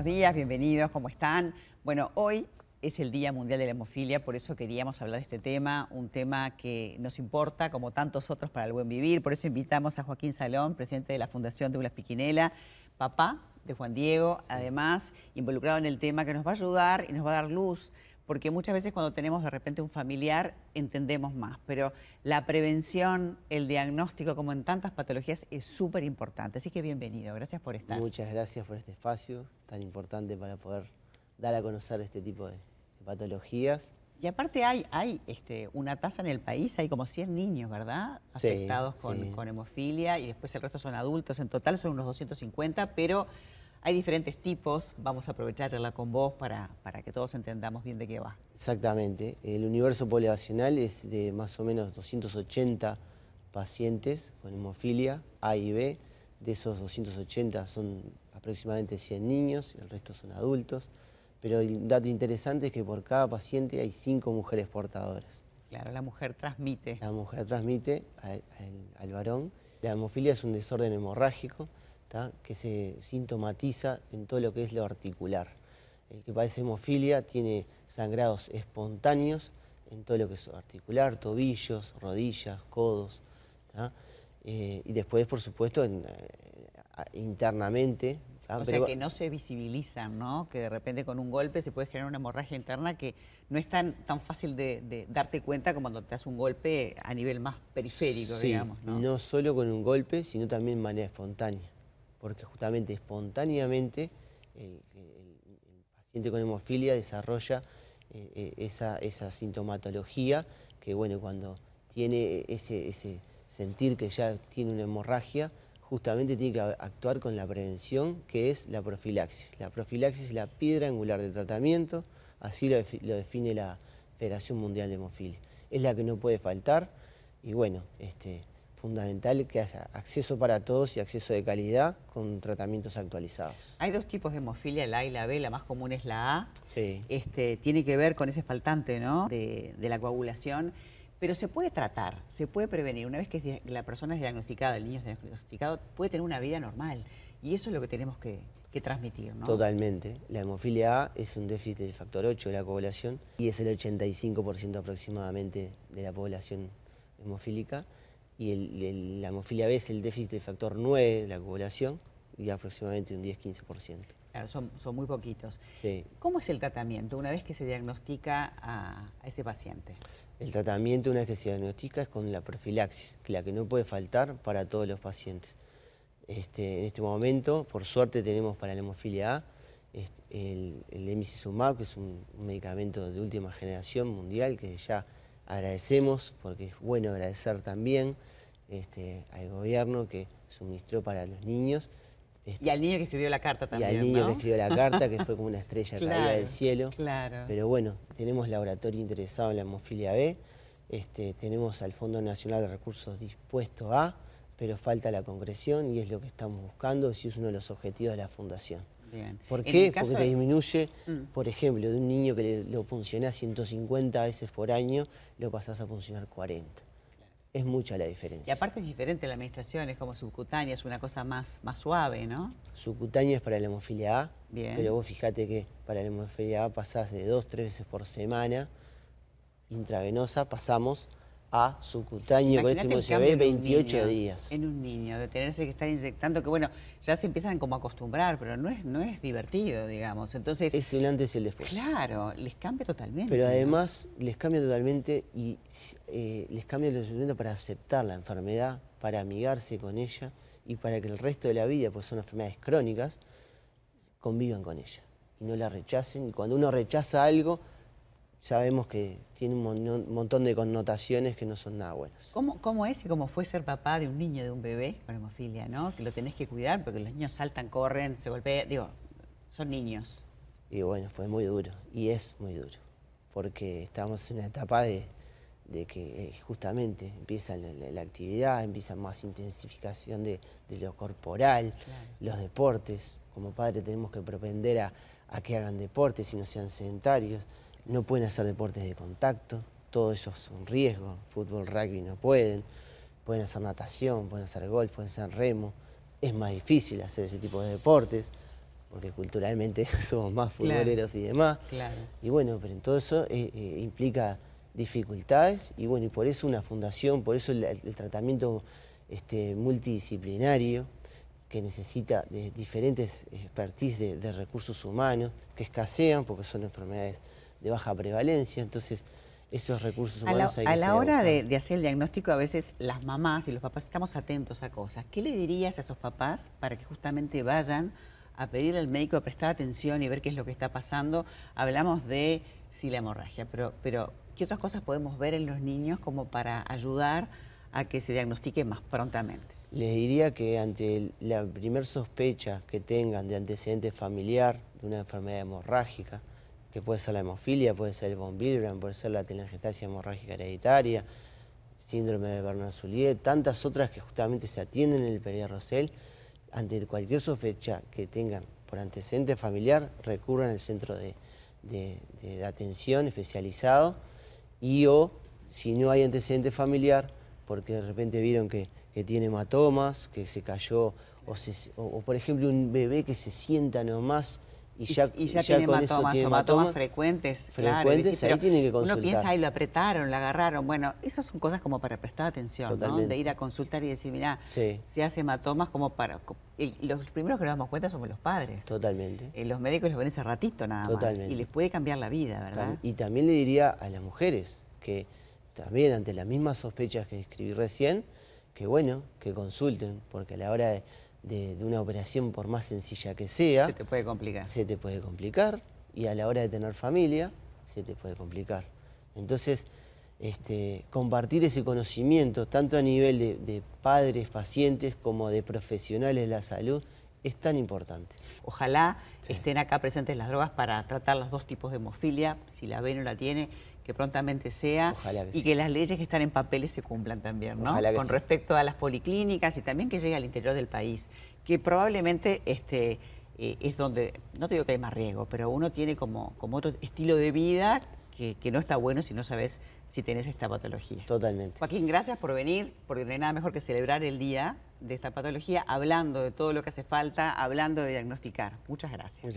buenos días, bienvenidos, ¿cómo están? Bueno, hoy es el Día Mundial de la Hemofilia, por eso queríamos hablar de este tema, un tema que nos importa como tantos otros para el buen vivir, por eso invitamos a Joaquín Salón, presidente de la Fundación Douglas Piquinela, papá de Juan Diego, además involucrado en el tema que nos va a ayudar y nos va a dar luz porque muchas veces cuando tenemos de repente un familiar entendemos más, pero la prevención, el diagnóstico, como en tantas patologías, es súper importante. Así que bienvenido, gracias por estar. Muchas gracias por este espacio tan importante para poder dar a conocer este tipo de, patologías. Y aparte hay, hay este, una tasa en el país, hay como 100 niños, ¿verdad? Afectados con, con hemofilia y después el resto son adultos, en total son unos 250, pero hay diferentes tipos, vamos a aprovecharla con vos para, para que todos entendamos bien de qué va. Exactamente, el universo poblacional es de más o menos 280 pacientes con hemofilia A y B, de esos 280 son aproximadamente 100 niños, y el resto son adultos, pero el dato interesante es que por cada paciente hay 5 mujeres portadoras. Claro, la mujer transmite. La mujer transmite al, al varón. La hemofilia es un desorden hemorrágico, que se sintomatiza en todo lo que es lo articular. El que padece hemofilia tiene sangrados espontáneos en todo lo que es articular, tobillos, rodillas, codos. Eh, y después, por supuesto, eh, internamente. O sea, que no se visibilizan, ¿no? Que de repente con un golpe se puede generar una hemorragia interna que no es tan, tan fácil de, darte cuenta como cuando te das un golpe a nivel más periférico, digamos, ¿no? no solo con un golpe, sino también de manera espontánea porque justamente espontáneamente el, paciente con hemofilia desarrolla eh, eh, esa, sintomatología que bueno, cuando tiene ese, sentir que ya tiene una hemorragia, justamente tiene que actuar con la prevención, que es la profilaxis. La profilaxis es la piedra angular del tratamiento, así lo define la Federación Mundial de Hemofilia. Es la que no puede faltar y bueno, este, fundamental que haya acceso para todos y acceso de calidad con tratamientos actualizados. Hay dos tipos de hemofilia, la A y la B, la más común es la A. Sí. Este, tiene que ver con ese faltante ¿no? de, la coagulación, pero se puede tratar, se puede prevenir. Una vez que la persona es diagnosticada, el niño es diagnosticado, puede tener una vida normal. Y eso es lo que tenemos que, transmitir, ¿no? Totalmente. La hemofilia A es un déficit de factor 8 de la coagulación y es el 85% aproximadamente de la población hemofílica y la hemofilia B es el déficit de factor 9 de la coagulación y aproximadamente un 10-15%. Claro, son, son, muy poquitos. Sí. ¿Cómo es el tratamiento una vez que se diagnostica a, ese paciente? El tratamiento una vez que se diagnostica es con la profilaxis, que la que no puede faltar para todos los pacientes. Este, en este momento, por suerte, tenemos para la hemofilia A el, el que es un, un medicamento de última generación mundial que ya agradecemos, porque es bueno agradecer también este, al gobierno que suministró para los niños. y al niño que escribió la carta también, Y al niño que escribió la carta, que fue como una estrella caída del cielo. Claro. Pero bueno, tenemos laboratorio interesado en la hemofilia B, este, tenemos al Fondo Nacional de Recursos dispuesto a, pero falta la concreción y es lo que estamos buscando, y es uno de los objetivos de la Fundación. ¿Por qué? Porque te disminuye, mm. por ejemplo, de un niño que lo funcionás 150 veces por año, lo pasás a funcionar 40. Es mucha la diferencia. Y aparte es diferente la administración, es como subcutánea, es una cosa más, más suave, ¿no? Subcutánea es para la hemofilia A, pero vos fíjate que para la hemofilia A pasás de dos, tres veces por semana, intravenosa, pasamos a subcutáneo con este ve 28 días. En un niño, de tenerse que estar inyectando, que bueno, ya se empiezan como a acostumbrar, pero no es, no es divertido, digamos. Entonces, es el antes y el después. Claro, les cambia totalmente. Pero además les cambia totalmente y eh, les cambia totalmente para aceptar la enfermedad, para amigarse con ella y para que el resto de la vida, pues son enfermedades crónicas, convivan con ella y no la rechacen. Y cuando uno rechaza algo, sabemos que tiene un montón de connotaciones que no son nada buenas. ¿Cómo, ¿Cómo, es y cómo fue ser papá de un niño, de un bebé con hemofilia, no? Que lo tenés que cuidar porque los niños saltan, corren, se golpean, digo, son niños. Y bueno, fue muy duro, y es muy duro, porque estamos en una etapa de, que eh, justamente empieza la, actividad, empieza más intensificación de, lo corporal, los deportes. Como padre tenemos que propender a, a que hagan deportes y no sean sedentarios no pueden hacer deportes de contacto, todo eso es un riesgo, fútbol, rugby no pueden, pueden hacer natación, pueden hacer golf, pueden hacer remo, es más difícil hacer ese tipo de deportes, porque culturalmente somos más futboleros y demás. Claro. Y bueno, pero en todo eso eh, eh, implica dificultades y bueno, y por eso una fundación, por eso el, tratamiento este, multidisciplinario que necesita de diferentes expertise de, recursos humanos que escasean porque son enfermedades de baja prevalencia, entonces esos recursos humanos a la, a la hora de, de, hacer el diagnóstico a veces las mamás y los papás estamos atentos a cosas. ¿Qué le dirías a esos papás para que justamente vayan a pedirle al médico a prestar atención y ver qué es lo que está pasando? Hablamos de sí la hemorragia, pero, pero ¿qué otras cosas podemos ver en los niños como para ayudar a que se diagnostique más prontamente? Les diría que ante la primer sospecha que tengan de antecedente familiar de una enfermedad hemorrágica, que puede ser la hemofilia, puede ser el von Willebrand, puede ser la telangiectasia hemorrágica hereditaria, síndrome de Bernard-Soulier, tantas otras que justamente se atienden en el Perrier-Rosell, ante cualquier sospecha que tengan por antecedente familiar, recurran al centro de, atención especializado y o, si no hay antecedente familiar, porque de repente vieron que que tiene hematomas, que se cayó, o, por ejemplo un bebé que se sienta nomás y ya, y ya, tiene hematomas, hematomas frecuentes, frecuentes ahí tiene que consultar. Uno piensa, ahí lo apretaron, lo agarraron. Bueno, esas son cosas como para prestar atención, ¿no? De ir a consultar y decir, mira, si hace hematomas como para... los primeros que nos damos cuenta somos los padres. Totalmente. Eh, los médicos los ven ese ratito nada Totalmente. más. Y les puede cambiar la vida, ¿verdad? y también le diría a las mujeres que también ante las mismas sospechas que describí recién, que bueno, que consulten, porque a la hora de, una operación, por más sencilla que sea... Se te puede complicar. Se te puede complicar, y a la hora de tener familia, se te puede complicar. Entonces, este, compartir ese conocimiento, tanto a nivel de, padres, pacientes, como de profesionales de la salud, es tan importante. Ojalá estén acá presentes las drogas para tratar los dos tipos de hemofilia, si la ven o la tiene, que prontamente sea y que las leyes que están en papeles se cumplan también, ¿no? Con respecto a las policlínicas y también que llegue al interior del país, que probablemente este, eh, es donde, no te digo que hay más riesgo, pero uno tiene como, como otro estilo de vida que, que, no está bueno si no sabes si tenés esta patología. Totalmente. Joaquín, gracias por venir, porque no hay nada mejor que celebrar el día de esta patología, hablando de todo lo que hace falta, hablando de diagnosticar. Muchas gracias.